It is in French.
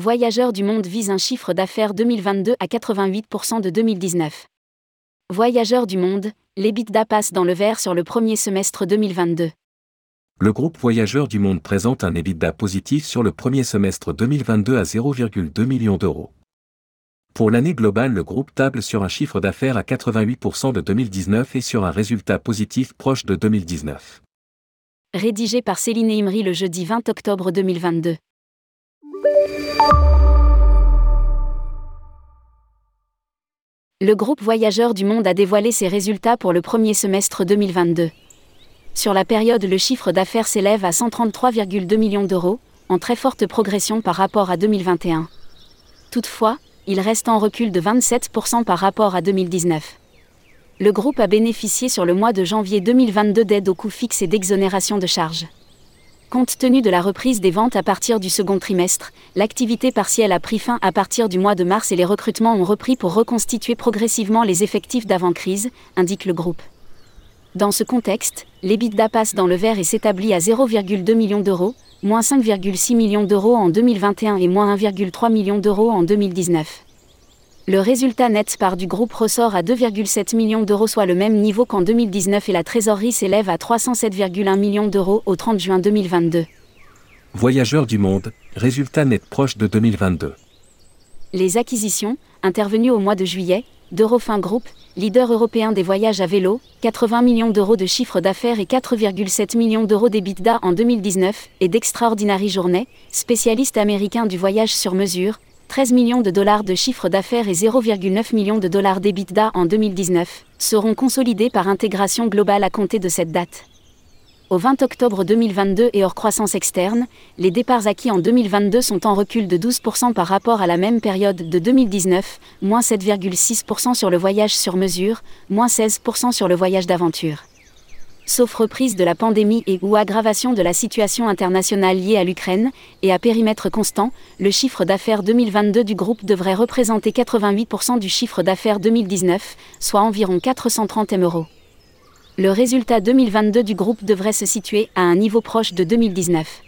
Voyageurs du monde vise un chiffre d'affaires 2022 à 88% de 2019. Voyageurs du monde, l'EBITDA passe dans le vert sur le premier semestre 2022. Le groupe Voyageurs du monde présente un EBITDA positif sur le premier semestre 2022 à 0,2 millions d'euros. Pour l'année globale, le groupe table sur un chiffre d'affaires à 88% de 2019 et sur un résultat positif proche de 2019. Rédigé par Céline Imri le jeudi 20 octobre 2022. Le groupe Voyageurs du Monde a dévoilé ses résultats pour le premier semestre 2022. Sur la période, le chiffre d'affaires s'élève à 133,2 millions d'euros, en très forte progression par rapport à 2021. Toutefois, il reste en recul de 27% par rapport à 2019. Le groupe a bénéficié sur le mois de janvier 2022 d'aides aux coûts fixes et d'exonération de charges. Compte tenu de la reprise des ventes à partir du second trimestre, l'activité partielle a pris fin à partir du mois de mars et les recrutements ont repris pour reconstituer progressivement les effectifs d'avant-crise, indique le groupe. Dans ce contexte, l'EBITDA passe dans le vert et s'établit à 0,2 millions d'euros, moins 5,6 millions d'euros en 2021 et moins 1,3 millions d'euros en 2019. Le résultat net par du groupe ressort à 2,7 millions d'euros, soit le même niveau qu'en 2019 et la trésorerie s'élève à 307,1 millions d'euros au 30 juin 2022. Voyageurs du monde, résultat net proche de 2022. Les acquisitions, intervenues au mois de juillet, d'Eurofin Group, leader européen des voyages à vélo, 80 millions d'euros de chiffre d'affaires et 4,7 millions d'euros d'EBITDA en 2019, et d'Extraordinary Journée, spécialiste américain du voyage sur mesure, 13 millions de dollars de chiffre d'affaires et 0,9 millions de dollars d'EBITDA en 2019, seront consolidés par intégration globale à compter de cette date. Au 20 octobre 2022 et hors croissance externe, les départs acquis en 2022 sont en recul de 12% par rapport à la même période de 2019, moins 7,6% sur le voyage sur mesure, moins 16% sur le voyage d'aventure. Sauf reprise de la pandémie et ou aggravation de la situation internationale liée à l'Ukraine, et à périmètre constant, le chiffre d'affaires 2022 du groupe devrait représenter 88% du chiffre d'affaires 2019, soit environ 430 M le résultat 2022 du groupe devrait se situer à un niveau proche de 2019.